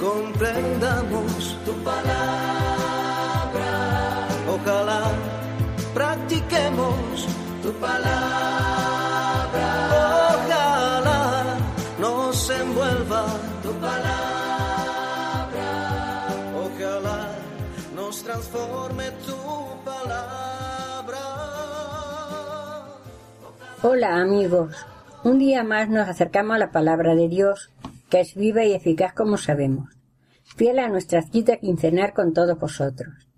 comprendamos tu palabra. Ojalá practiquemos tu palabra. Ojalá nos envuelva tu palabra. Ojalá nos transforme tu palabra. Hola amigos, un día más nos acercamos a la palabra de Dios, que es viva y eficaz como sabemos, fiel a nuestra cita quincenal con todos vosotros.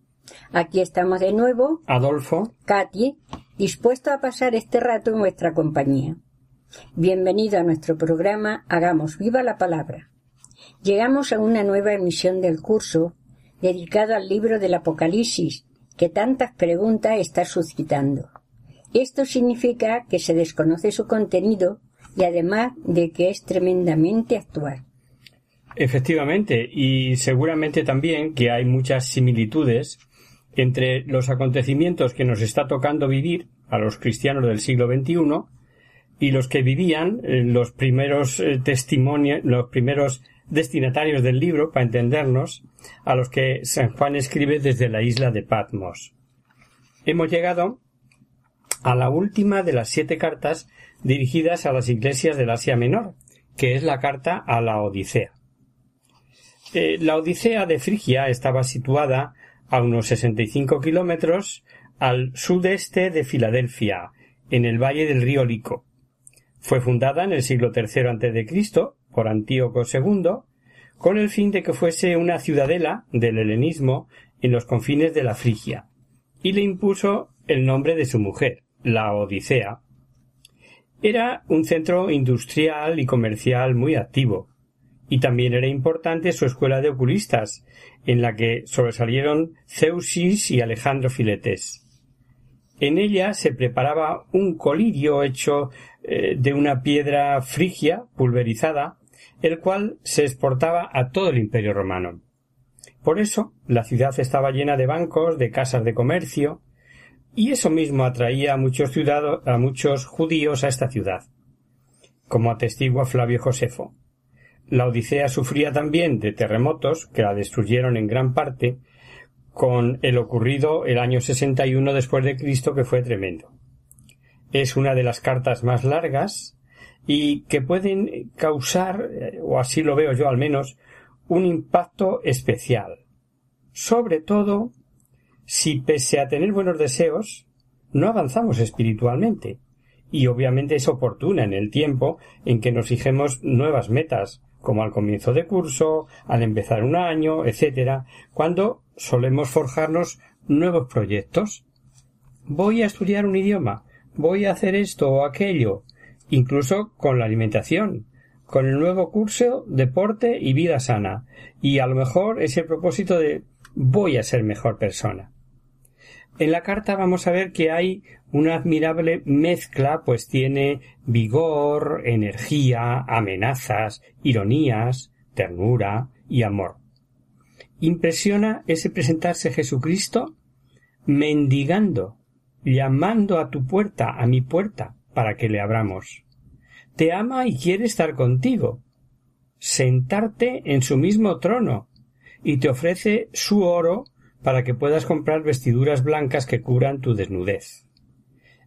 Aquí estamos de nuevo, Adolfo, Katy, dispuesto a pasar este rato en vuestra compañía. Bienvenido a nuestro programa Hagamos viva la palabra. Llegamos a una nueva emisión del curso dedicado al libro del Apocalipsis, que tantas preguntas está suscitando. Esto significa que se desconoce su contenido y además de que es tremendamente actual. Efectivamente, y seguramente también que hay muchas similitudes entre los acontecimientos que nos está tocando vivir a los cristianos del siglo XXI y los que vivían eh, los primeros eh, testimonios, los primeros destinatarios del libro, para entendernos, a los que San Juan escribe desde la isla de Patmos. Hemos llegado a la última de las siete cartas dirigidas a las iglesias del Asia Menor, que es la carta a la Odisea. Eh, la Odisea de Frigia estaba situada a unos 65 kilómetros al sudeste de Filadelfia, en el valle del río Lico. Fue fundada en el siglo III a.C. por Antíoco II, con el fin de que fuese una ciudadela del helenismo en los confines de la Frigia, y le impuso el nombre de su mujer, la Odisea. Era un centro industrial y comercial muy activo, y también era importante su escuela de oculistas, en la que sobresalieron Zeusis y Alejandro Filetes. En ella se preparaba un colirio hecho eh, de una piedra frigia pulverizada, el cual se exportaba a todo el imperio romano. Por eso la ciudad estaba llena de bancos, de casas de comercio, y eso mismo atraía a muchos ciudadanos, a muchos judíos a esta ciudad, como atestigua Flavio Josefo. La Odisea sufría también de terremotos que la destruyeron en gran parte, con el ocurrido el año 61 después de Cristo que fue tremendo. Es una de las cartas más largas y que pueden causar, o así lo veo yo al menos, un impacto especial. Sobre todo si pese a tener buenos deseos, no avanzamos espiritualmente. Y obviamente es oportuna en el tiempo en que nos fijemos nuevas metas, como al comienzo de curso, al empezar un año, etcétera, cuando solemos forjarnos nuevos proyectos. Voy a estudiar un idioma, voy a hacer esto o aquello, incluso con la alimentación, con el nuevo curso deporte y vida sana, y a lo mejor ese propósito de voy a ser mejor persona. En la carta vamos a ver que hay una admirable mezcla, pues tiene vigor, energía, amenazas, ironías, ternura y amor. Impresiona ese presentarse Jesucristo mendigando, llamando a tu puerta, a mi puerta, para que le abramos. Te ama y quiere estar contigo, sentarte en su mismo trono, y te ofrece su oro para que puedas comprar vestiduras blancas que cubran tu desnudez.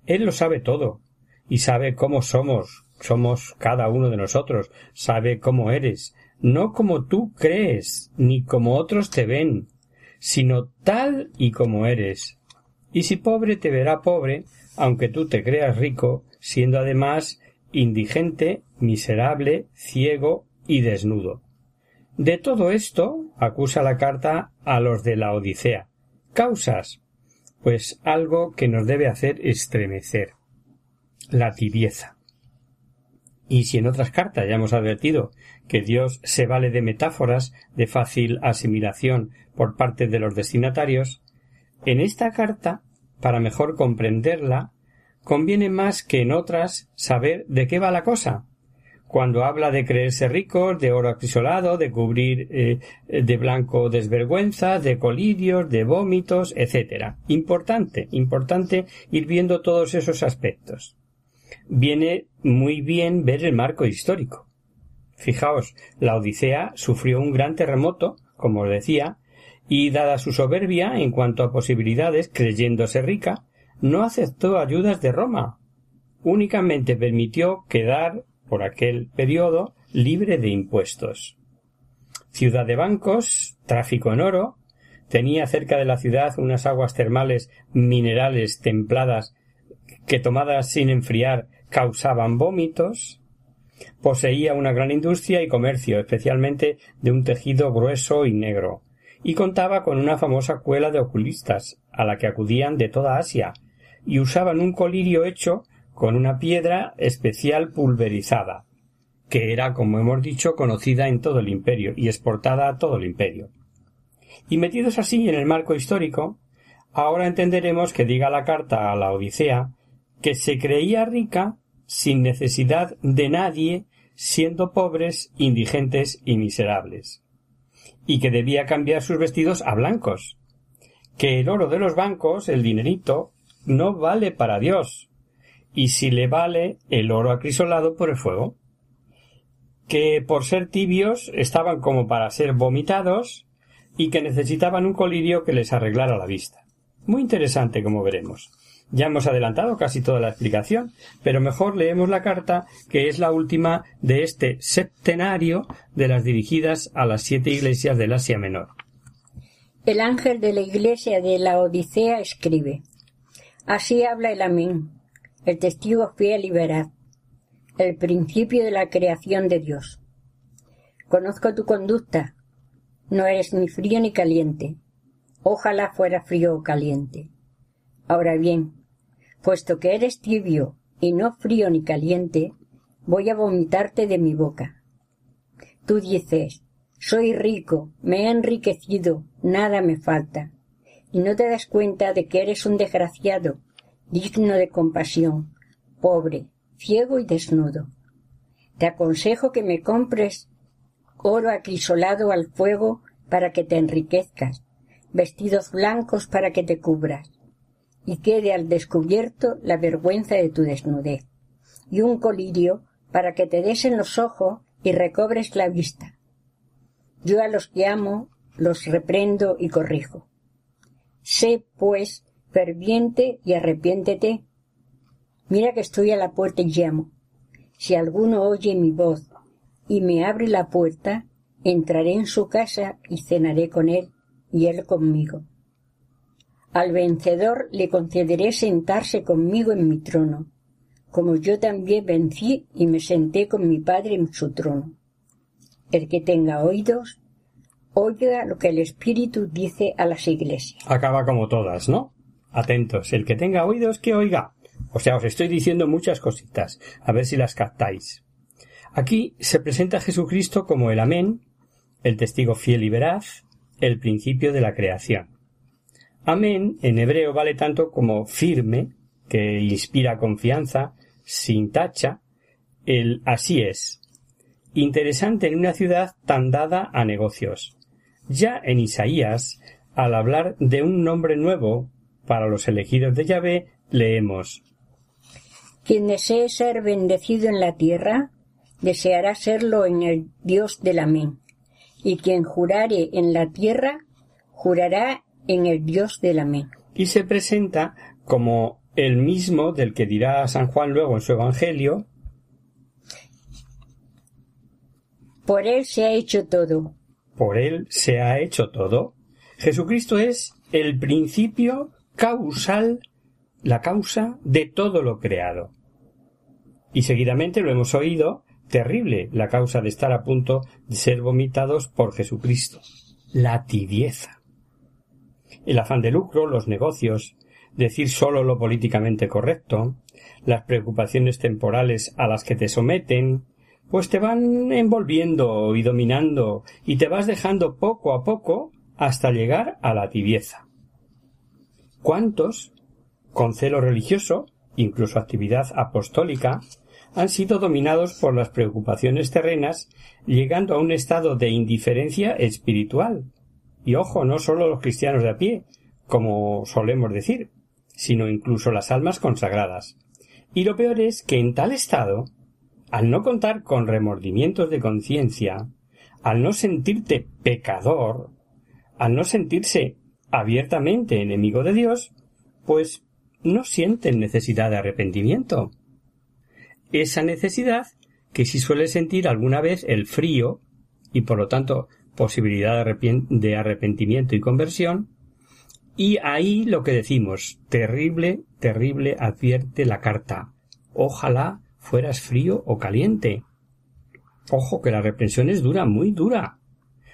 Él lo sabe todo, y sabe cómo somos, somos cada uno de nosotros, sabe cómo eres, no como tú crees, ni como otros te ven, sino tal y como eres. Y si pobre te verá pobre, aunque tú te creas rico, siendo además indigente, miserable, ciego y desnudo. De todo esto acusa la carta a los de la Odisea. Causas. Pues algo que nos debe hacer estremecer. La tibieza. Y si en otras cartas ya hemos advertido que Dios se vale de metáforas de fácil asimilación por parte de los destinatarios, en esta carta, para mejor comprenderla, conviene más que en otras saber de qué va la cosa. Cuando habla de creerse ricos, de oro acrisolado, de cubrir eh, de blanco desvergüenza, de colirios, de vómitos, etc. Importante, importante ir viendo todos esos aspectos viene muy bien ver el marco histórico. Fijaos, la Odisea sufrió un gran terremoto, como os decía, y dada su soberbia en cuanto a posibilidades, creyéndose rica, no aceptó ayudas de Roma. Únicamente permitió quedar, por aquel periodo, libre de impuestos. Ciudad de bancos, tráfico en oro, tenía cerca de la ciudad unas aguas termales minerales templadas que tomadas sin enfriar causaban vómitos, poseía una gran industria y comercio, especialmente de un tejido grueso y negro, y contaba con una famosa cuela de oculistas, a la que acudían de toda Asia, y usaban un colirio hecho con una piedra especial pulverizada, que era, como hemos dicho, conocida en todo el imperio y exportada a todo el imperio. Y metidos así en el marco histórico, ahora entenderemos que diga la carta a la Odisea que se creía rica sin necesidad de nadie, siendo pobres, indigentes y miserables, y que debía cambiar sus vestidos a blancos, que el oro de los bancos, el dinerito, no vale para Dios, y si le vale el oro acrisolado por el fuego, que por ser tibios estaban como para ser vomitados y que necesitaban un colirio que les arreglara la vista. Muy interesante, como veremos. Ya hemos adelantado casi toda la explicación, pero mejor leemos la carta, que es la última de este septenario de las dirigidas a las siete iglesias del Asia Menor. El ángel de la iglesia de la Odisea escribe Así habla el Amén, el testigo fiel y veraz, el principio de la creación de Dios. Conozco tu conducta, no eres ni frío ni caliente. Ojalá fuera frío o caliente. Ahora bien, puesto que eres tibio y no frío ni caliente, voy a vomitarte de mi boca. Tú dices, soy rico, me he enriquecido, nada me falta, y no te das cuenta de que eres un desgraciado, digno de compasión, pobre, ciego y desnudo. Te aconsejo que me compres oro acrisolado al fuego para que te enriquezcas, vestidos blancos para que te cubras, y quede al descubierto la vergüenza de tu desnudez, y un colirio para que te des en los ojos y recobres la vista. Yo a los que amo los reprendo y corrijo. Sé, pues, ferviente y arrepiéntete. Mira que estoy a la puerta y llamo. Si alguno oye mi voz y me abre la puerta, entraré en su casa y cenaré con él y él conmigo. Al vencedor le concederé sentarse conmigo en mi trono, como yo también vencí y me senté con mi Padre en su trono. El que tenga oídos, oiga lo que el Espíritu dice a las iglesias. Acaba como todas, ¿no? Atentos, el que tenga oídos, que oiga. O sea, os estoy diciendo muchas cositas, a ver si las captáis. Aquí se presenta a Jesucristo como el Amén, el testigo fiel y veraz, el principio de la creación. Amén en hebreo vale tanto como firme, que inspira confianza, sin tacha, el así es. Interesante en una ciudad tan dada a negocios. Ya en Isaías, al hablar de un nombre nuevo para los elegidos de Yahvé, leemos Quien desee ser bendecido en la tierra, deseará serlo en el Dios del Amén. Y quien jurare en la tierra, jurará en el Dios del Amén. Y se presenta como el mismo del que dirá San Juan luego en su Evangelio. Por él se ha hecho todo. Por él se ha hecho todo. Jesucristo es el principio causal, la causa de todo lo creado. Y seguidamente lo hemos oído, terrible la causa de estar a punto de ser vomitados por Jesucristo, la tibieza el afán de lucro, los negocios, decir solo lo políticamente correcto, las preocupaciones temporales a las que te someten, pues te van envolviendo y dominando y te vas dejando poco a poco hasta llegar a la tibieza. ¿Cuántos, con celo religioso, incluso actividad apostólica, han sido dominados por las preocupaciones terrenas, llegando a un estado de indiferencia espiritual? Y ojo, no solo los cristianos de a pie, como solemos decir, sino incluso las almas consagradas. Y lo peor es que en tal estado, al no contar con remordimientos de conciencia, al no sentirte pecador, al no sentirse abiertamente enemigo de Dios, pues no sienten necesidad de arrepentimiento. Esa necesidad que si suele sentir alguna vez el frío y por lo tanto posibilidad de arrepentimiento y conversión, y ahí lo que decimos, terrible, terrible advierte la carta. Ojalá fueras frío o caliente. Ojo que la reprensión es dura, muy dura.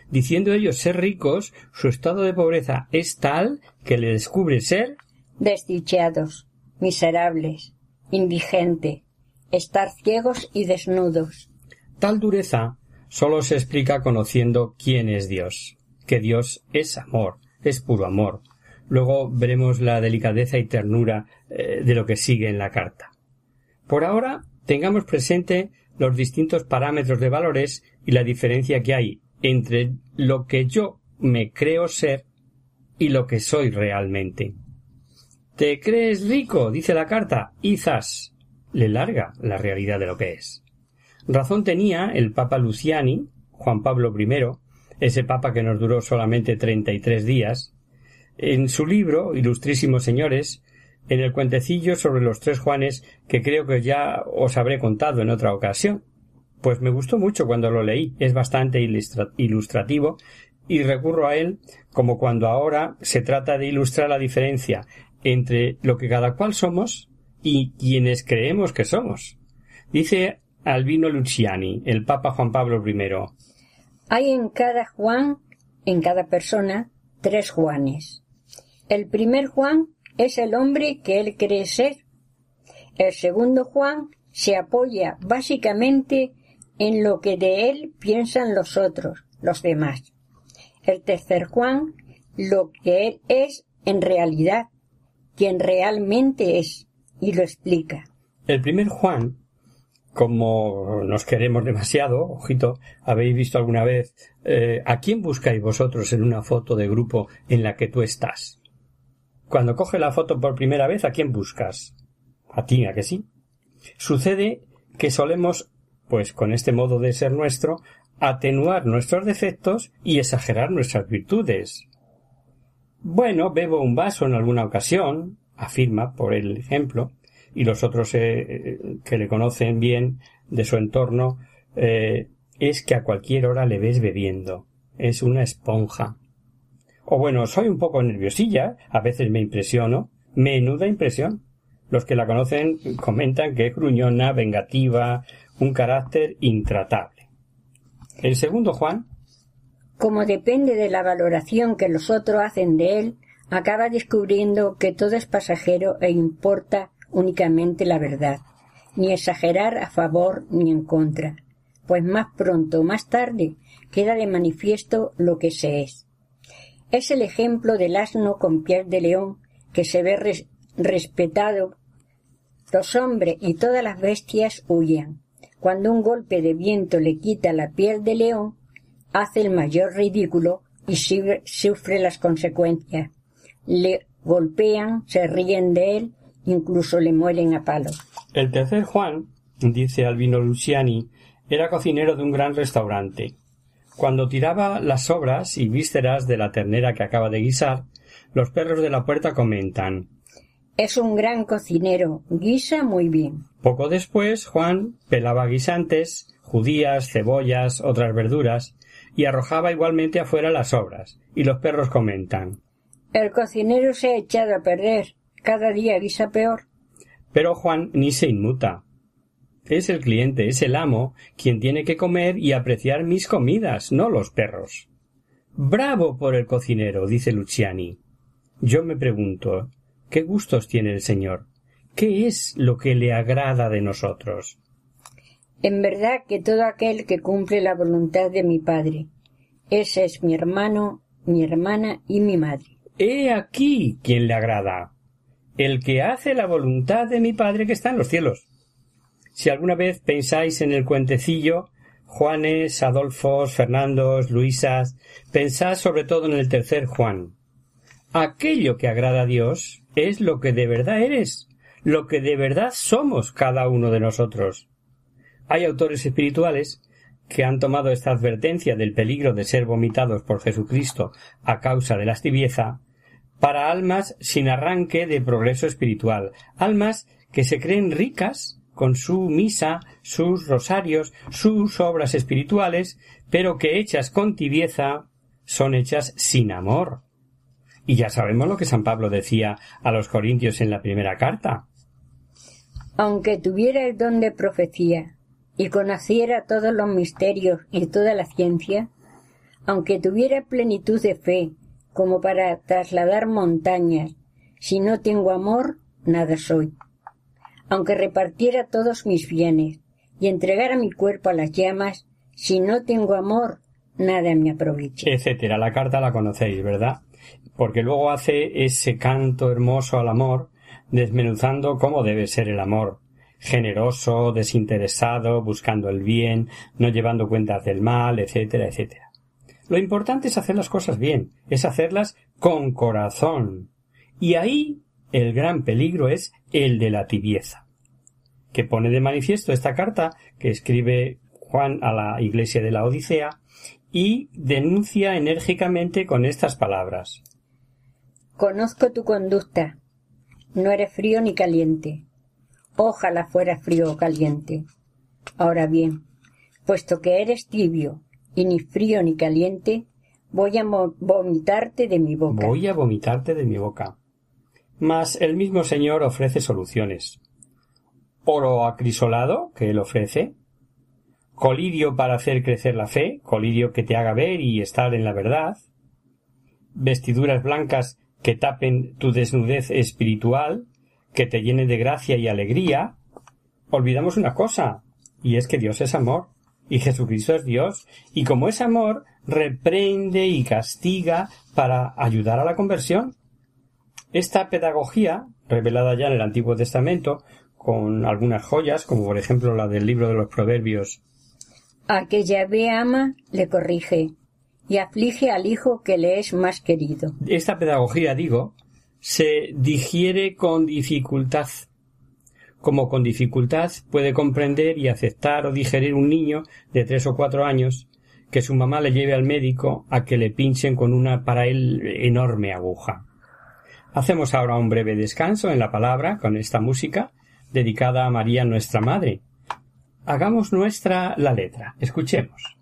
Diciendo ellos ser ricos, su estado de pobreza es tal que le descubre ser desdichados, miserables, indigente, estar ciegos y desnudos. Tal dureza sólo se explica conociendo quién es Dios, que Dios es amor, es puro amor. Luego veremos la delicadeza y ternura eh, de lo que sigue en la carta. Por ahora tengamos presente los distintos parámetros de valores y la diferencia que hay entre lo que yo me creo ser y lo que soy realmente. ¿Te crees rico? dice la carta. Izas. Le larga la realidad de lo que es. Razón tenía el Papa Luciani, Juan Pablo I, ese Papa que nos duró solamente treinta y tres días, en su libro, Ilustrísimos Señores, en el cuentecillo sobre los tres Juanes que creo que ya os habré contado en otra ocasión. Pues me gustó mucho cuando lo leí, es bastante ilustrativo y recurro a él como cuando ahora se trata de ilustrar la diferencia entre lo que cada cual somos y quienes creemos que somos. Dice Albino Luciani, el Papa Juan Pablo I. Hay en cada Juan, en cada persona, tres Juanes. El primer Juan es el hombre que él cree ser. El segundo Juan se apoya básicamente en lo que de él piensan los otros, los demás. El tercer Juan, lo que él es en realidad, quien realmente es, y lo explica. El primer Juan, como nos queremos demasiado, ojito, habéis visto alguna vez eh, a quién buscáis vosotros en una foto de grupo en la que tú estás. Cuando coge la foto por primera vez, ¿a quién buscas? A ti, ¿a que sí? Sucede que solemos, pues con este modo de ser nuestro, atenuar nuestros defectos y exagerar nuestras virtudes. Bueno, bebo un vaso en alguna ocasión, afirma por el ejemplo, y los otros eh, que le conocen bien de su entorno, eh, es que a cualquier hora le ves bebiendo. Es una esponja. O bueno, soy un poco nerviosilla, a veces me impresiono, menuda impresión. Los que la conocen comentan que es gruñona, vengativa, un carácter intratable. El segundo Juan. Como depende de la valoración que los otros hacen de él, acaba descubriendo que todo es pasajero e importa únicamente la verdad, ni exagerar a favor ni en contra, pues más pronto o más tarde queda de manifiesto lo que se es. Es el ejemplo del asno con piel de león que se ve respetado. Los hombres y todas las bestias huyen. Cuando un golpe de viento le quita la piel de león, hace el mayor ridículo y sufre las consecuencias. Le golpean, se ríen de él, incluso le muelen a palo. El tercer Juan, dice Albino Luciani, era cocinero de un gran restaurante. Cuando tiraba las sobras y vísceras de la ternera que acaba de guisar, los perros de la puerta comentan Es un gran cocinero, guisa muy bien. Poco después, Juan pelaba guisantes, judías, cebollas, otras verduras, y arrojaba igualmente afuera las sobras, y los perros comentan El cocinero se ha echado a perder, cada día guisa peor. Pero Juan ni se inmuta. Es el cliente, es el amo, quien tiene que comer y apreciar mis comidas, no los perros. Bravo por el cocinero, dice Luciani. Yo me pregunto, ¿Qué gustos tiene el Señor? ¿Qué es lo que le agrada de nosotros? En verdad que todo aquel que cumple la voluntad de mi Padre, ese es mi hermano, mi hermana y mi madre. He aquí quien le agrada, el que hace la voluntad de mi Padre que está en los cielos. Si alguna vez pensáis en el cuentecillo, Juanes, Adolfos, Fernandos, Luisas, pensad sobre todo en el tercer Juan. Aquello que agrada a Dios es lo que de verdad eres, lo que de verdad somos cada uno de nosotros. Hay autores espirituales que han tomado esta advertencia del peligro de ser vomitados por Jesucristo a causa de la tibieza para almas sin arranque de progreso espiritual, almas que se creen ricas con su misa, sus rosarios, sus obras espirituales, pero que hechas con tibieza son hechas sin amor. Y ya sabemos lo que San Pablo decía a los Corintios en la primera carta. Aunque tuviera el don de profecía y conociera todos los misterios y toda la ciencia, aunque tuviera plenitud de fe como para trasladar montañas, si no tengo amor, nada soy aunque repartiera todos mis bienes y entregara mi cuerpo a las llamas, si no tengo amor, nada me aprovecha. Etcétera. La carta la conocéis, ¿verdad? Porque luego hace ese canto hermoso al amor, desmenuzando cómo debe ser el amor. Generoso, desinteresado, buscando el bien, no llevando cuentas del mal, etcétera, etcétera. Lo importante es hacer las cosas bien, es hacerlas con corazón. Y ahí el gran peligro es el de la tibieza, que pone de manifiesto esta carta que escribe Juan a la iglesia de la Odisea y denuncia enérgicamente con estas palabras. Conozco tu conducta. No eres frío ni caliente. Ojalá fuera frío o caliente. Ahora bien, puesto que eres tibio y ni frío ni caliente, voy a vomitarte de mi boca. Voy a vomitarte de mi boca. Mas el mismo Señor ofrece soluciones. Oro acrisolado, que Él ofrece. Colirio para hacer crecer la fe, colirio que te haga ver y estar en la verdad. Vestiduras blancas que tapen tu desnudez espiritual, que te llenen de gracia y alegría. Olvidamos una cosa, y es que Dios es amor, y Jesucristo es Dios, y como es amor, reprende y castiga para ayudar a la conversión. Esta pedagogía, revelada ya en el Antiguo Testamento, con algunas joyas, como por ejemplo la del libro de los Proverbios. A que Yahvé ama, le corrige, y aflige al hijo que le es más querido. Esta pedagogía, digo, se digiere con dificultad. Como con dificultad puede comprender y aceptar o digerir un niño de tres o cuatro años que su mamá le lleve al médico a que le pinchen con una para él enorme aguja. Hacemos ahora un breve descanso en la palabra con esta música dedicada a María nuestra Madre. Hagamos nuestra la letra. Escuchemos.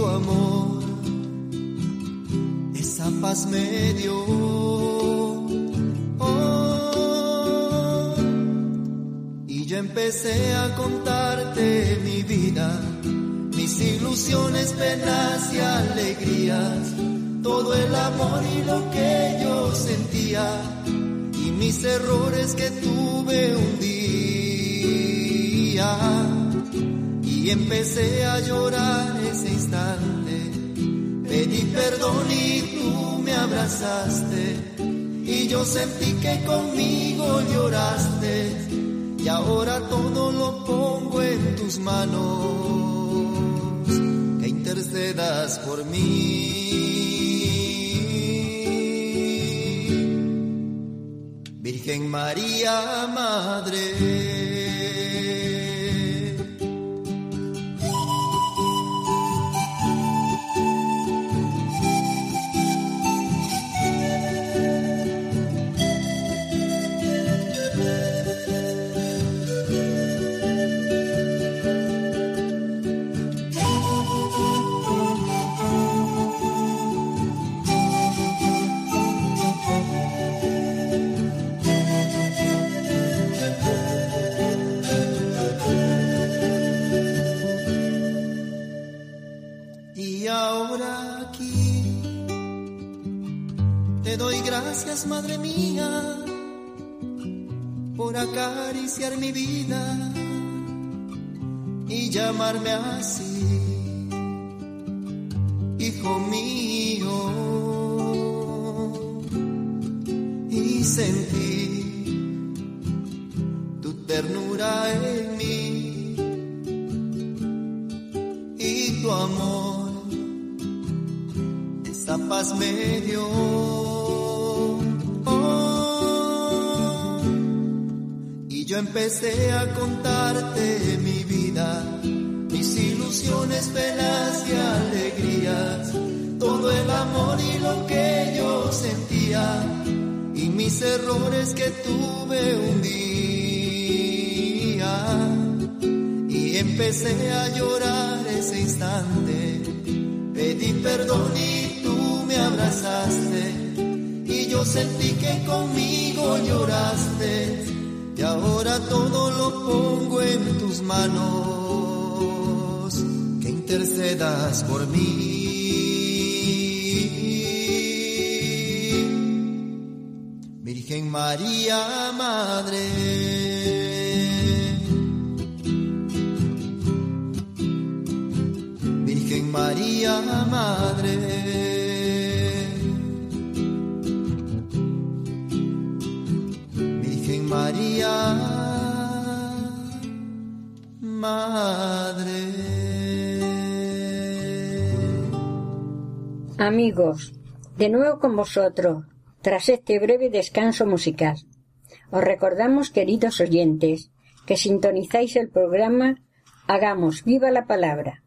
Tu amor, esa paz me dio. Oh, y yo empecé a contarte mi vida, mis ilusiones, penas y alegrías, todo el amor y lo que yo sentía, y mis errores que tuve un día. Y empecé a llorar ese instante Pedí perdón y tú me abrazaste y yo sentí que conmigo lloraste y ahora todo lo pongo en tus manos, que intercedas por mí. Virgen María, Madre. Gracias, Madre mía, por acariciar mi vida y llamarme así, hijo mío, y sentir tu ternura en me dio. Yo empecé a contarte mi vida, mis ilusiones, penas y alegrías, todo el amor y lo que yo sentía, y mis errores que tuve un día. Y empecé a llorar ese instante, pedí perdón y abrazaste, y yo sentí que conmigo lloraste y ahora todo lo pongo en tus manos, que intercedas por mí. Virgen María, Madre. María, Madre. Madre. Amigos, de nuevo con vosotros, tras este breve descanso musical. Os recordamos, queridos oyentes, que sintonizáis el programa Hagamos viva la palabra.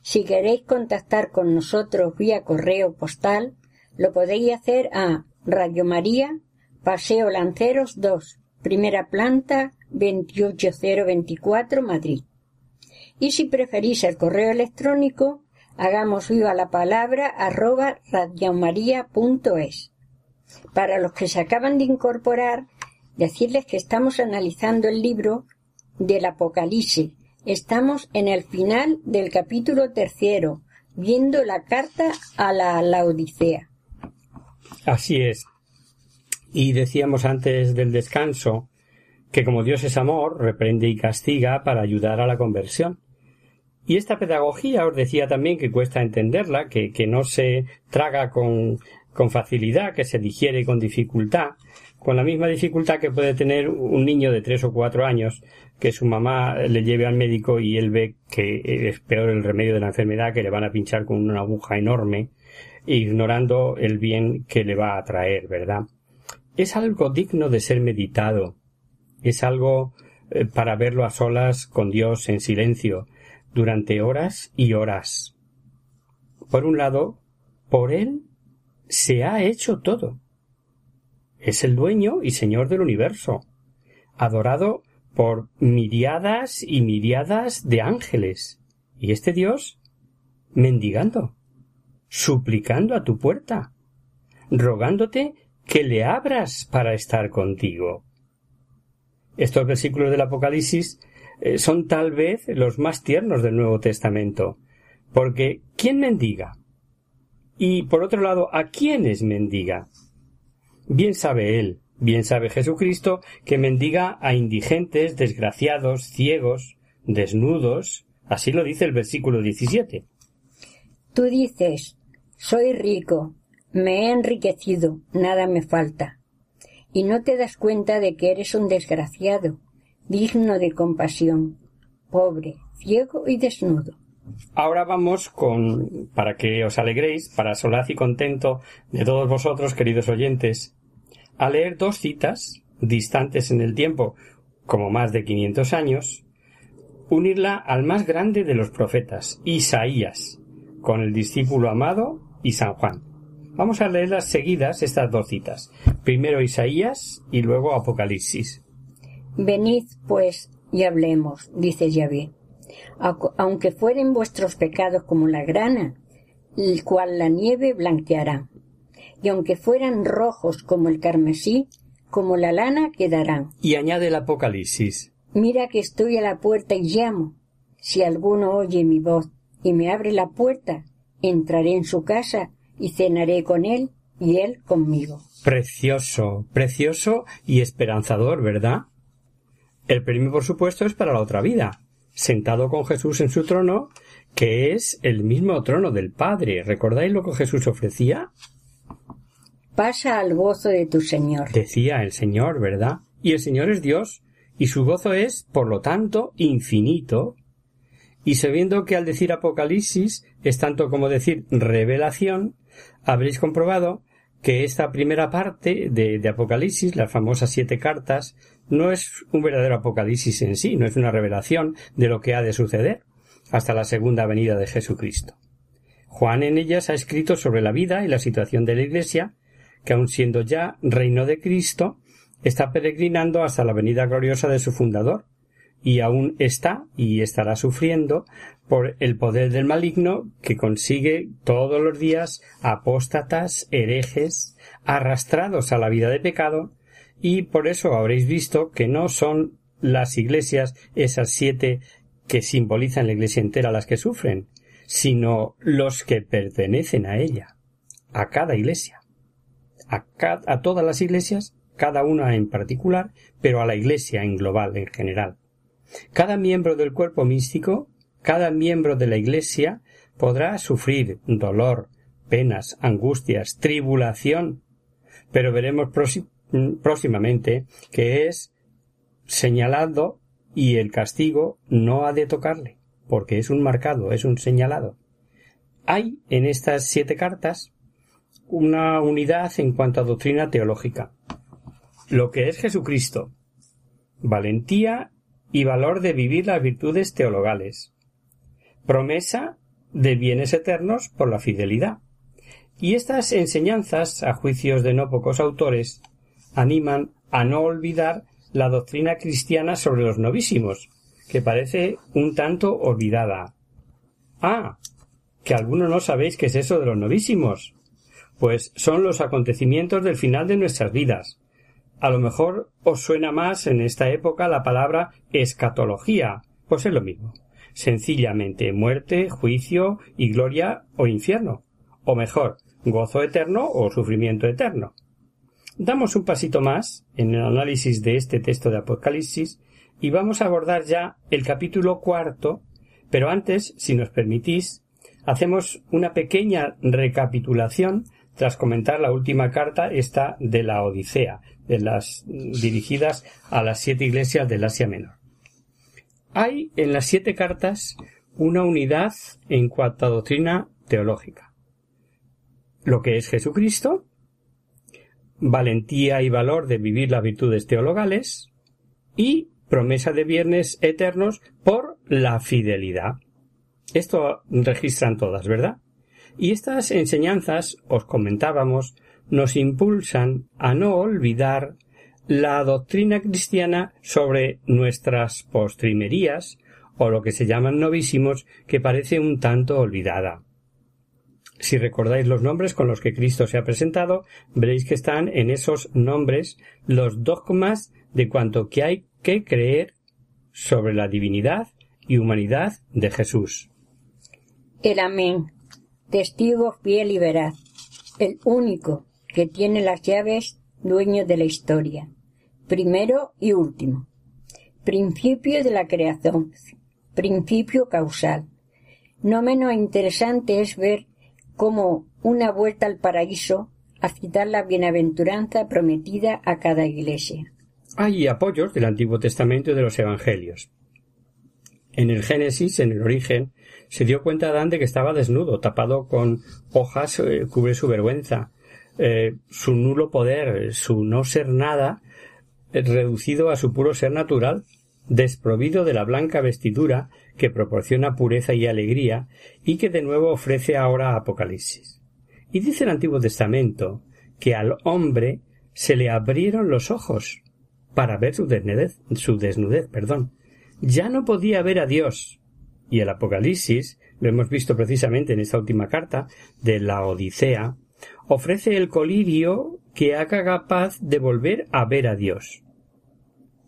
Si queréis contactar con nosotros vía correo postal, lo podéis hacer a Radio María, Paseo Lanceros 2, primera planta 28024 Madrid. Y si preferís el correo electrónico, hagamos viva la palabra arroba radiomaria.es. Para los que se acaban de incorporar, decirles que estamos analizando el libro del Apocalipsis. Estamos en el final del capítulo tercero, viendo la carta a la Laodicea. Así es. Y decíamos antes del descanso que como Dios es amor, reprende y castiga para ayudar a la conversión. Y esta pedagogía os decía también que cuesta entenderla, que, que no se traga con, con facilidad, que se digiere con dificultad, con la misma dificultad que puede tener un niño de tres o cuatro años que su mamá le lleve al médico y él ve que es peor el remedio de la enfermedad, que le van a pinchar con una aguja enorme, ignorando el bien que le va a traer, ¿verdad? Es algo digno de ser meditado, es algo eh, para verlo a solas con Dios en silencio, durante horas y horas. Por un lado, por Él se ha hecho todo. Es el dueño y señor del universo, adorado por miriadas y miriadas de ángeles. Y este Dios mendigando, suplicando a tu puerta, rogándote que le abras para estar contigo. Estos versículos del Apocalipsis eh, son tal vez los más tiernos del Nuevo Testamento, porque ¿quién mendiga? Y por otro lado, ¿a quiénes mendiga? Bien sabe él, bien sabe Jesucristo, que mendiga a indigentes, desgraciados, ciegos, desnudos, así lo dice el versículo 17. Tú dices, soy rico, me he enriquecido, nada me falta. Y no te das cuenta de que eres un desgraciado, digno de compasión, pobre, ciego y desnudo. Ahora vamos con, para que os alegréis, para solaz y contento de todos vosotros, queridos oyentes, a leer dos citas, distantes en el tiempo, como más de quinientos años, unirla al más grande de los profetas, Isaías, con el discípulo amado y San Juan. Vamos a leerlas seguidas estas dos citas. Primero Isaías y luego Apocalipsis. Venid, pues, y hablemos, dice Yahvé. Aunque fueren vuestros pecados como la grana, el cual la nieve blanqueará. Y aunque fueran rojos como el carmesí, como la lana quedarán. Y añade el Apocalipsis. Mira que estoy a la puerta y llamo. Si alguno oye mi voz y me abre la puerta, entraré en su casa y cenaré con él y él conmigo. Precioso, precioso y esperanzador, ¿verdad? El premio, por supuesto, es para la otra vida, sentado con Jesús en su trono, que es el mismo trono del Padre. ¿Recordáis lo que Jesús ofrecía? Pasa al gozo de tu Señor. Decía el Señor, ¿verdad? Y el Señor es Dios, y su gozo es, por lo tanto, infinito. Y sabiendo que al decir Apocalipsis es tanto como decir revelación, habréis comprobado que esta primera parte de, Apocalipsis, las famosas siete cartas, no es un verdadero Apocalipsis en sí, no es una revelación de lo que ha de suceder hasta la segunda venida de Jesucristo. Juan en ellas ha escrito sobre la vida y la situación de la Iglesia, que aun siendo ya reino de Cristo, está peregrinando hasta la venida gloriosa de su fundador, y aún está y estará sufriendo por el poder del maligno que consigue todos los días apóstatas, herejes, arrastrados a la vida de pecado, y por eso habréis visto que no son las iglesias esas siete que simbolizan la iglesia entera las que sufren, sino los que pertenecen a ella, a cada iglesia, a, a todas las iglesias, cada una en particular, pero a la iglesia en global, en general. Cada miembro del cuerpo místico, cada miembro de la Iglesia podrá sufrir dolor, penas, angustias, tribulación, pero veremos próximamente que es señalado y el castigo no ha de tocarle, porque es un marcado, es un señalado. Hay en estas siete cartas una unidad en cuanto a doctrina teológica. Lo que es Jesucristo, valentía y valor de vivir las virtudes teologales. Promesa de bienes eternos por la fidelidad. Y estas enseñanzas, a juicios de no pocos autores, animan a no olvidar la doctrina cristiana sobre los novísimos, que parece un tanto olvidada. Ah, que algunos no sabéis qué es eso de los novísimos. Pues son los acontecimientos del final de nuestras vidas, a lo mejor os suena más en esta época la palabra escatología. Pues es lo mismo. Sencillamente muerte, juicio y gloria o infierno. O mejor, gozo eterno o sufrimiento eterno. Damos un pasito más en el análisis de este texto de Apocalipsis y vamos a abordar ya el capítulo cuarto, pero antes, si nos permitís, hacemos una pequeña recapitulación tras comentar la última carta, esta de la Odisea, de las dirigidas a las siete iglesias del Asia Menor. Hay en las siete cartas una unidad en cuanto a doctrina teológica. Lo que es Jesucristo, valentía y valor de vivir las virtudes teologales y promesa de viernes eternos por la fidelidad. Esto registran todas, ¿verdad? Y estas enseñanzas, os comentábamos, nos impulsan a no olvidar la doctrina cristiana sobre nuestras postrimerías o lo que se llaman novísimos que parece un tanto olvidada. Si recordáis los nombres con los que Cristo se ha presentado, veréis que están en esos nombres los dogmas de cuanto que hay que creer sobre la divinidad y humanidad de Jesús. El Amén, testigo fiel y veraz, el único que tiene las llaves dueño de la historia, primero y último, principio de la creación, principio causal. No menos interesante es ver cómo una vuelta al paraíso a citar la bienaventuranza prometida a cada iglesia. Hay apoyos del Antiguo Testamento y de los Evangelios. En el Génesis, en el origen, se dio cuenta Adán de que estaba desnudo, tapado con hojas, eh, cubre su vergüenza, eh, su nulo poder, su no ser nada, eh, reducido a su puro ser natural, desprovido de la blanca vestidura que proporciona pureza y alegría y que de nuevo ofrece ahora Apocalipsis. Y dice el Antiguo Testamento que al hombre se le abrieron los ojos para ver su desnudez, su desnudez, perdón. Ya no podía ver a Dios. Y el Apocalipsis, lo hemos visto precisamente en esta última carta de la Odisea, ofrece el colirio que haga capaz de volver a ver a Dios.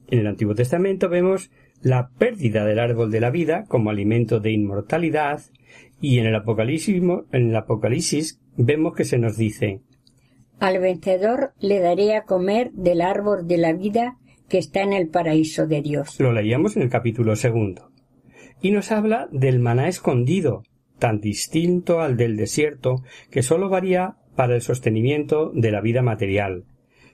En el Antiguo Testamento vemos la pérdida del árbol de la vida como alimento de inmortalidad y en el Apocalipsis, en el Apocalipsis vemos que se nos dice Al vencedor le daré a comer del árbol de la vida que está en el paraíso de Dios. Lo leíamos en el capítulo segundo. Y nos habla del maná escondido, tan distinto al del desierto, que sólo varía para el sostenimiento de la vida material,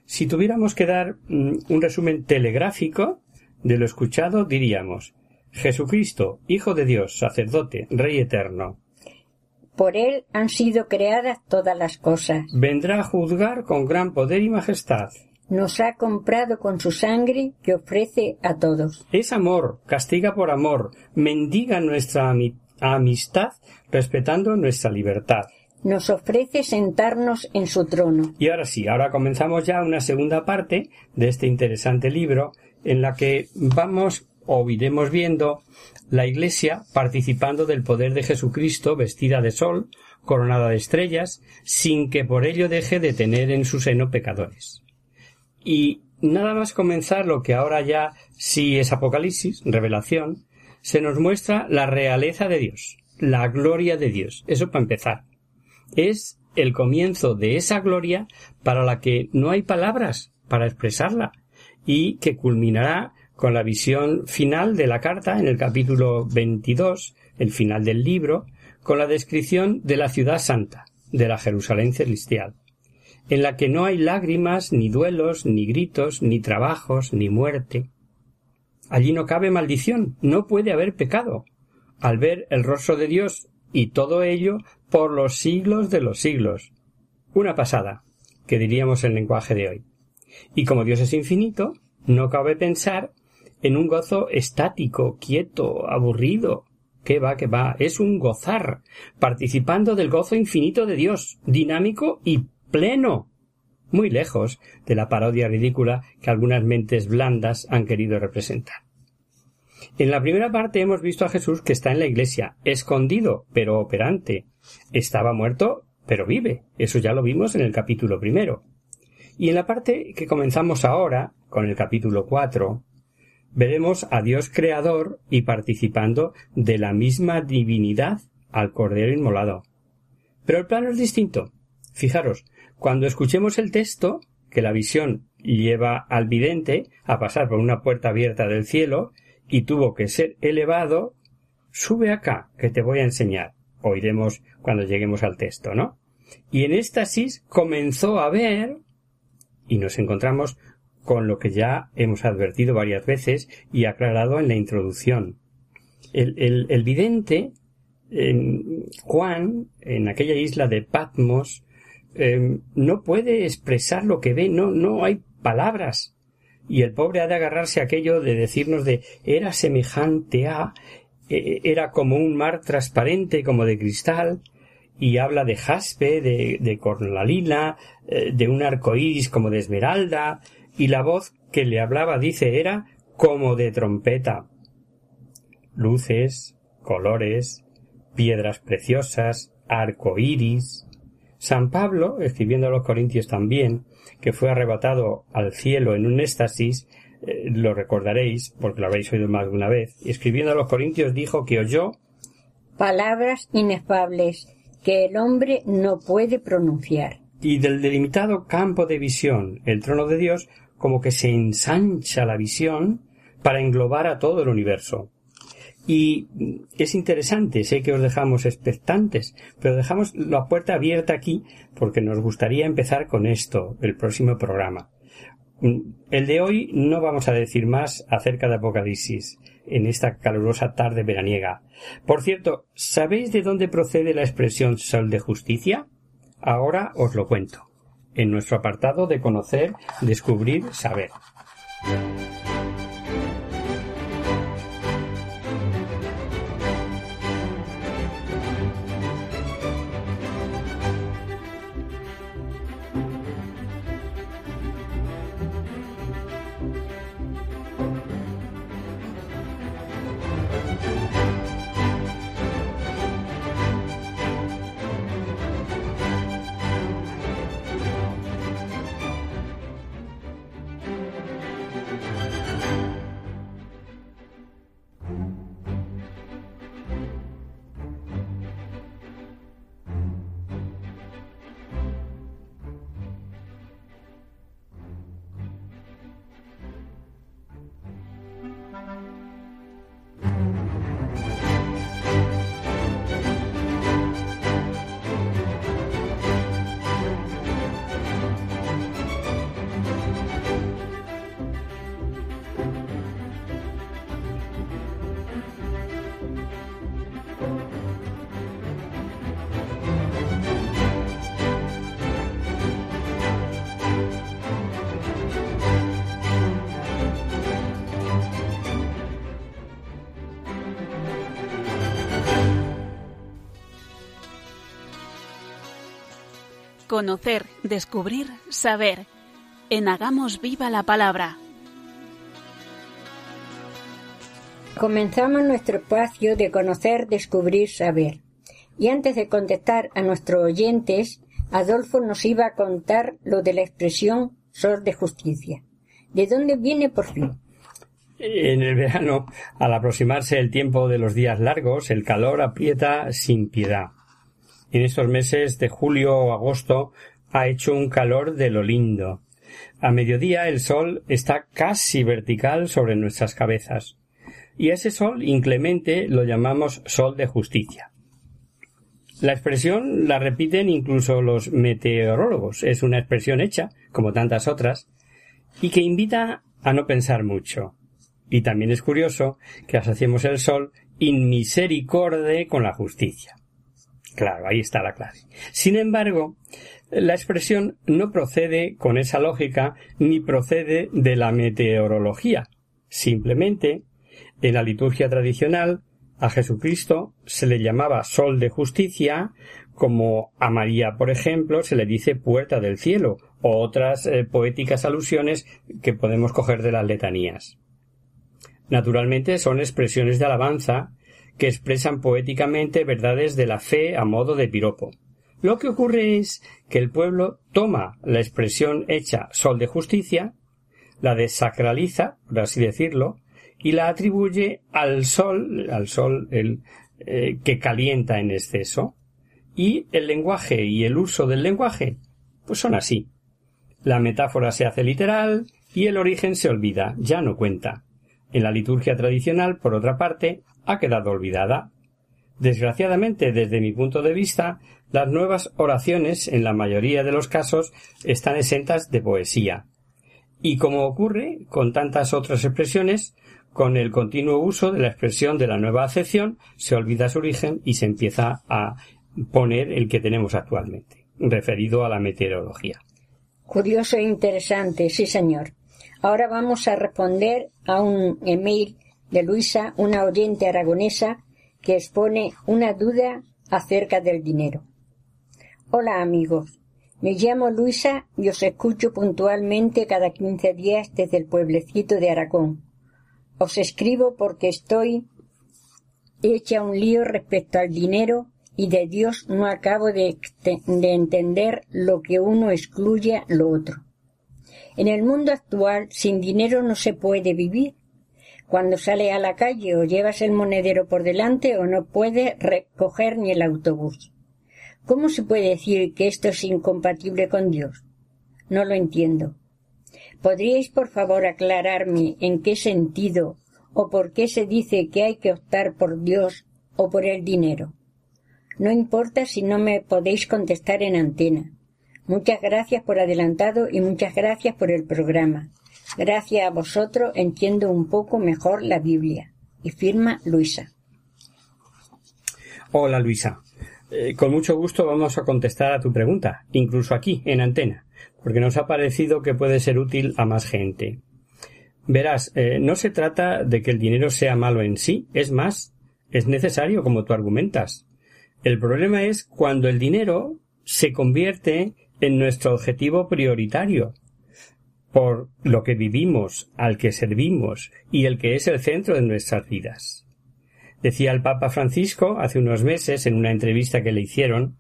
si tuviéramos que dar mm, un resumen telegráfico de lo escuchado, diríamos Jesucristo, Hijo de Dios, sacerdote, Rey eterno. Por él han sido creadas todas las cosas. Vendrá a juzgar con gran poder y majestad. Nos ha comprado con su sangre que ofrece a todos. Es amor, castiga por amor, mendiga nuestra amistad respetando nuestra libertad nos ofrece sentarnos en su trono. Y ahora sí, ahora comenzamos ya una segunda parte de este interesante libro en la que vamos o iremos viendo la Iglesia participando del poder de Jesucristo vestida de sol, coronada de estrellas, sin que por ello deje de tener en su seno pecadores. Y nada más comenzar lo que ahora ya sí es Apocalipsis, revelación, se nos muestra la realeza de Dios, la gloria de Dios. Eso para empezar es el comienzo de esa gloria para la que no hay palabras para expresarla y que culminará con la visión final de la carta en el capítulo 22, el final del libro, con la descripción de la ciudad santa, de la Jerusalén celestial, en la que no hay lágrimas, ni duelos, ni gritos, ni trabajos, ni muerte. Allí no cabe maldición, no puede haber pecado. Al ver el rostro de Dios y todo ello por los siglos de los siglos. Una pasada, que diríamos el lenguaje de hoy. Y como Dios es infinito, no cabe pensar en un gozo estático, quieto, aburrido. ¿Qué va, qué va? Es un gozar, participando del gozo infinito de Dios, dinámico y pleno, muy lejos de la parodia ridícula que algunas mentes blandas han querido representar. En la primera parte hemos visto a Jesús que está en la iglesia, escondido, pero operante. Estaba muerto, pero vive. Eso ya lo vimos en el capítulo primero. Y en la parte que comenzamos ahora, con el capítulo cuatro, veremos a Dios creador y participando de la misma divinidad al Cordero inmolado. Pero el plano es distinto. Fijaros, cuando escuchemos el texto, que la visión lleva al vidente a pasar por una puerta abierta del cielo, y tuvo que ser elevado, sube acá, que te voy a enseñar. Oiremos cuando lleguemos al texto, ¿no? Y en éxtasis comenzó a ver, y nos encontramos con lo que ya hemos advertido varias veces y aclarado en la introducción. El, el, vidente, en Juan, en aquella isla de Patmos, em, no puede expresar lo que ve, no, no hay palabras y el pobre ha de agarrarse a aquello de decirnos de era semejante a e, e, era como un mar transparente como de cristal y habla de jaspe, de, de cornalina, eh, de un arco iris como de esmeralda, y la voz que le hablaba dice era como de trompeta. Luces, colores, piedras preciosas, arco iris. San Pablo, escribiendo a los Corintios también, que fue arrebatado al cielo en un éxtasis, eh, lo recordaréis, porque lo habréis oído más de una vez, y escribiendo a los Corintios dijo que oyó palabras inefables que el hombre no puede pronunciar. Y del delimitado campo de visión, el trono de Dios, como que se ensancha la visión para englobar a todo el universo. Y es interesante, sé que os dejamos expectantes, pero dejamos la puerta abierta aquí porque nos gustaría empezar con esto, el próximo programa. El de hoy no vamos a decir más acerca de Apocalipsis en esta calurosa tarde veraniega. Por cierto, ¿sabéis de dónde procede la expresión sol de justicia? Ahora os lo cuento, en nuestro apartado de conocer, descubrir, saber. Conocer, descubrir, saber. En Hagamos Viva la Palabra. Comenzamos nuestro espacio de conocer, descubrir, saber. Y antes de contestar a nuestros oyentes, Adolfo nos iba a contar lo de la expresión sol de justicia. ¿De dónde viene por fin? En el verano, al aproximarse el tiempo de los días largos, el calor aprieta sin piedad en estos meses de julio o agosto ha hecho un calor de lo lindo. A mediodía el sol está casi vertical sobre nuestras cabezas. Y ese sol inclemente lo llamamos sol de justicia. La expresión la repiten incluso los meteorólogos. Es una expresión hecha, como tantas otras, y que invita a no pensar mucho. Y también es curioso que asociemos el sol in misericorde con la justicia. Claro, ahí está la clave. Sin embargo, la expresión no procede con esa lógica ni procede de la meteorología. Simplemente, en la liturgia tradicional, a Jesucristo se le llamaba sol de justicia, como a María, por ejemplo, se le dice puerta del cielo, o otras eh, poéticas alusiones que podemos coger de las letanías. Naturalmente son expresiones de alabanza que expresan poéticamente verdades de la fe a modo de piropo. Lo que ocurre es que el pueblo toma la expresión hecha sol de justicia, la desacraliza, por así decirlo, y la atribuye al sol, al sol el, eh, que calienta en exceso, y el lenguaje y el uso del lenguaje, pues son así. La metáfora se hace literal y el origen se olvida, ya no cuenta. En la liturgia tradicional, por otra parte, ha quedado olvidada. Desgraciadamente, desde mi punto de vista, las nuevas oraciones, en la mayoría de los casos, están exentas de poesía. Y como ocurre con tantas otras expresiones, con el continuo uso de la expresión de la nueva acepción, se olvida su origen y se empieza a poner el que tenemos actualmente, referido a la meteorología. Curioso e interesante, sí señor. Ahora vamos a responder a un email de Luisa, una oyente aragonesa que expone una duda acerca del dinero. Hola amigos, me llamo Luisa y os escucho puntualmente cada quince días desde el pueblecito de Aragón. Os escribo porque estoy hecha un lío respecto al dinero y de Dios no acabo de, de entender lo que uno excluye lo otro. En el mundo actual, sin dinero no se puede vivir. Cuando sale a la calle o llevas el monedero por delante o no puede recoger ni el autobús. ¿Cómo se puede decir que esto es incompatible con Dios? No lo entiendo. ¿Podríais, por favor, aclararme en qué sentido o por qué se dice que hay que optar por Dios o por el dinero? No importa si no me podéis contestar en antena. Muchas gracias por adelantado y muchas gracias por el programa. Gracias a vosotros entiendo un poco mejor la Biblia. Y firma Luisa. Hola Luisa. Eh, con mucho gusto vamos a contestar a tu pregunta, incluso aquí, en antena, porque nos ha parecido que puede ser útil a más gente. Verás, eh, no se trata de que el dinero sea malo en sí, es más, es necesario como tú argumentas. El problema es cuando el dinero se convierte en nuestro objetivo prioritario, por lo que vivimos, al que servimos y el que es el centro de nuestras vidas. Decía el Papa Francisco hace unos meses en una entrevista que le hicieron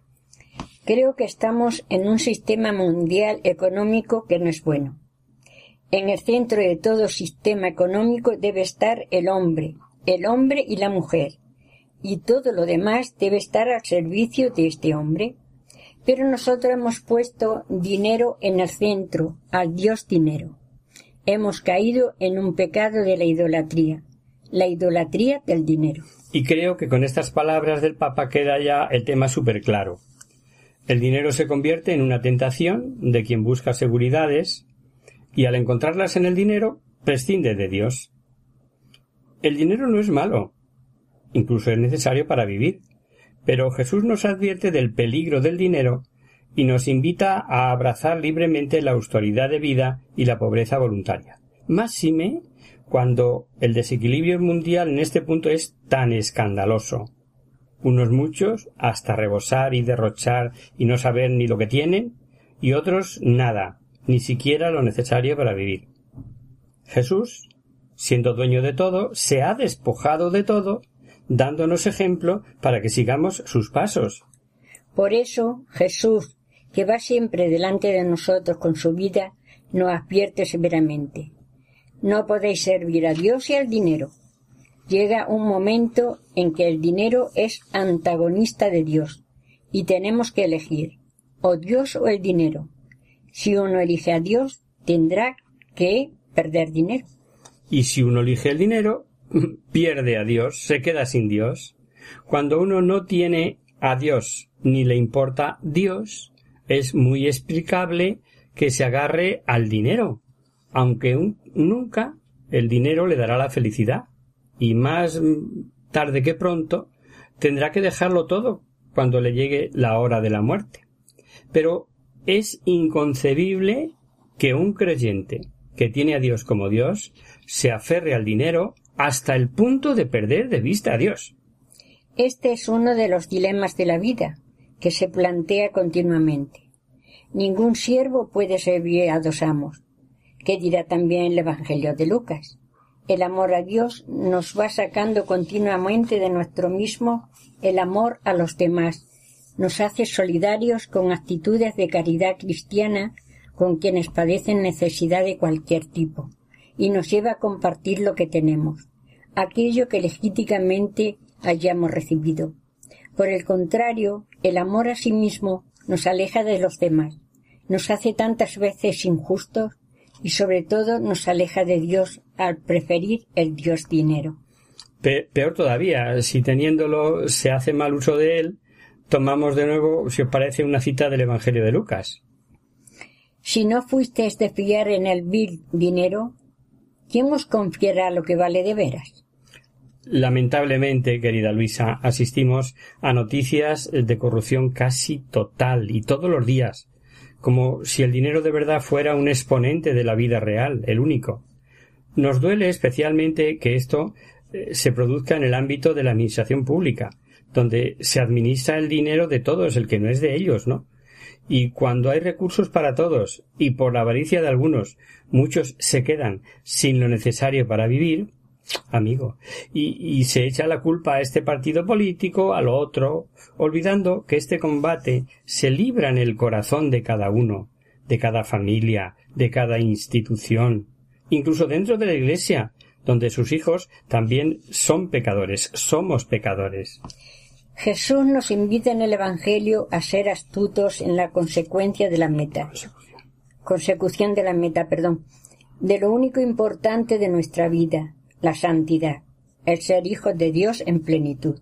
Creo que estamos en un sistema mundial económico que no es bueno. En el centro de todo sistema económico debe estar el hombre, el hombre y la mujer, y todo lo demás debe estar al servicio de este hombre. Pero nosotros hemos puesto dinero en el centro, al Dios dinero. Hemos caído en un pecado de la idolatría, la idolatría del dinero. Y creo que con estas palabras del Papa queda ya el tema súper claro. El dinero se convierte en una tentación de quien busca seguridades y al encontrarlas en el dinero prescinde de Dios. El dinero no es malo, incluso es necesario para vivir, pero Jesús nos advierte del peligro del dinero y nos invita a abrazar libremente la austeridad de vida y la pobreza voluntaria. Máxime cuando el desequilibrio mundial en este punto es tan escandaloso. Unos muchos hasta rebosar y derrochar y no saber ni lo que tienen, y otros nada, ni siquiera lo necesario para vivir. Jesús, siendo dueño de todo, se ha despojado de todo dándonos ejemplo para que sigamos sus pasos. Por eso Jesús, que va siempre delante de nosotros con su vida, nos advierte severamente. No podéis servir a Dios y al dinero. Llega un momento en que el dinero es antagonista de Dios y tenemos que elegir o Dios o el dinero. Si uno elige a Dios, tendrá que perder dinero. Y si uno elige el dinero, pierde a Dios, se queda sin Dios. Cuando uno no tiene a Dios ni le importa Dios, es muy explicable que se agarre al dinero, aunque nunca el dinero le dará la felicidad, y más tarde que pronto tendrá que dejarlo todo cuando le llegue la hora de la muerte. Pero es inconcebible que un creyente que tiene a Dios como Dios se aferre al dinero hasta el punto de perder de vista a Dios. Este es uno de los dilemas de la vida que se plantea continuamente. Ningún siervo puede servir a dos amos. ¿Qué dirá también el Evangelio de Lucas? El amor a Dios nos va sacando continuamente de nuestro mismo el amor a los demás. Nos hace solidarios con actitudes de caridad cristiana con quienes padecen necesidad de cualquier tipo y nos lleva a compartir lo que tenemos, aquello que legítimamente hayamos recibido. Por el contrario, el amor a sí mismo nos aleja de los demás, nos hace tantas veces injustos y sobre todo nos aleja de Dios al preferir el Dios dinero. peor todavía, si teniéndolo se hace mal uso de él, tomamos de nuevo, si os parece, una cita del Evangelio de Lucas. Si no fuisteis de fiar en el vil dinero, ¿quién os confiará lo que vale de veras? Lamentablemente, querida Luisa, asistimos a noticias de corrupción casi total y todos los días, como si el dinero de verdad fuera un exponente de la vida real, el único. Nos duele especialmente que esto eh, se produzca en el ámbito de la administración pública, donde se administra el dinero de todos, el que no es de ellos, ¿no? Y cuando hay recursos para todos y por la avaricia de algunos muchos se quedan sin lo necesario para vivir, amigo, y, se echa la culpa a este partido político, al otro, olvidando que este combate se libra en el corazón de cada uno, de cada familia, de cada institución, incluso dentro de la Iglesia, donde sus hijos también son pecadores, somos pecadores. Jesús nos invita en el Evangelio a ser astutos en la consecuencia de la meta. Consecución de la meta, perdón. De lo único importante de nuestra vida, la santidad, el ser hijos de Dios en plenitud.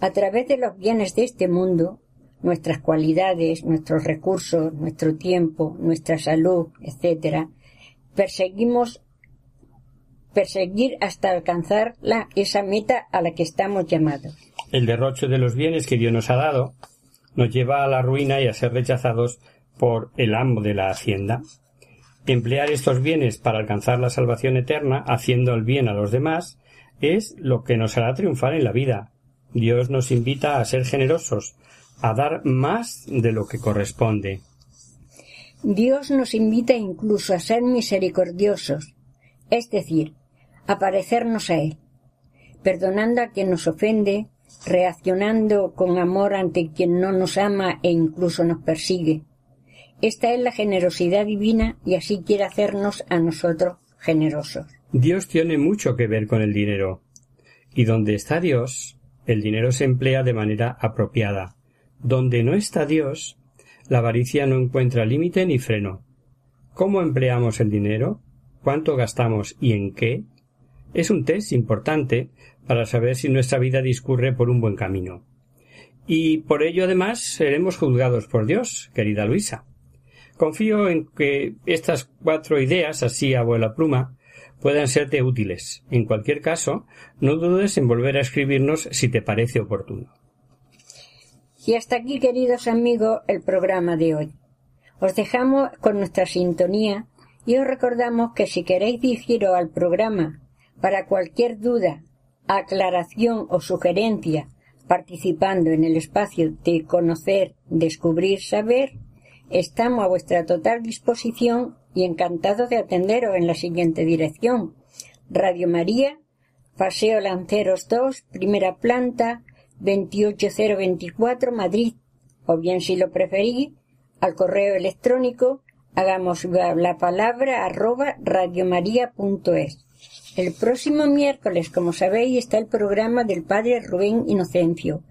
A través de los bienes de este mundo, nuestras cualidades, nuestros recursos, nuestro tiempo, nuestra salud, etc., perseguimos perseguir hasta alcanzar la, esa meta a la que estamos llamados. El derroche de los bienes que Dios nos ha dado nos lleva a la ruina y a ser rechazados por el amo de la hacienda. Emplear estos bienes para alcanzar la salvación eterna, haciendo el bien a los demás, es lo que nos hará triunfar en la vida. Dios nos invita a ser generosos, a dar más de lo que corresponde. Dios nos invita incluso a ser misericordiosos, es decir, a parecernos a Él, perdonando a quien nos ofende, reaccionando con amor ante quien no nos ama e incluso nos persigue. Esta es la generosidad divina y así quiere hacernos a nosotros generosos. Dios tiene mucho que ver con el dinero. Y donde está Dios, el dinero se emplea de manera apropiada. Donde no está Dios, la avaricia no encuentra límite ni freno. ¿Cómo empleamos el dinero? ¿Cuánto gastamos y en qué? Es un test importante para saber si nuestra vida discurre por un buen camino. Y por ello además seremos juzgados por Dios, querida Luisa. Confío en que estas cuatro ideas, así a vuela pluma, puedan serte útiles. En cualquier caso, no dudes en volver a escribirnos si te parece oportuno. Y hasta aquí, queridos amigos, el programa de hoy. Os dejamos con nuestra sintonía y os recordamos que si queréis dirigiros al programa para cualquier duda, aclaración o sugerencia participando en el espacio de conocer, descubrir, saber, Estamos a vuestra total disposición y encantados de atenderos en la siguiente dirección. Radio María, Paseo Lanceros 2, primera planta, 28024, Madrid. O bien, si lo preferís, al correo electrónico hagamos la palabra arroba radiomaria.es. El próximo miércoles, como sabéis, está el programa del Padre Rubén Inocencio,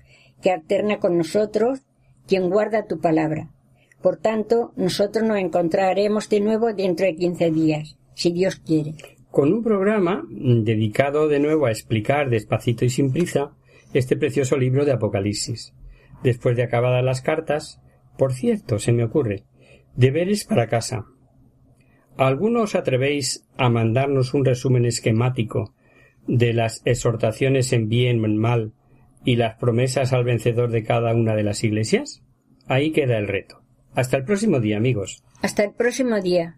que alterna con nosotros quien guarda tu palabra. Por tanto, nosotros nos encontraremos de nuevo dentro de 15 días, si Dios quiere. Con un programa dedicado de nuevo a explicar despacito y sin prisa este precioso libro de Apocalipsis. Después de acabadas las cartas, por cierto, se me ocurre, deberes para casa. ¿Algunos atrevéis a mandarnos un resumen esquemático de las exhortaciones en bien en mal y las promesas al vencedor de cada una de las iglesias? Ahí queda el reto. Hasta el próximo día, amigos. Hasta el próximo día.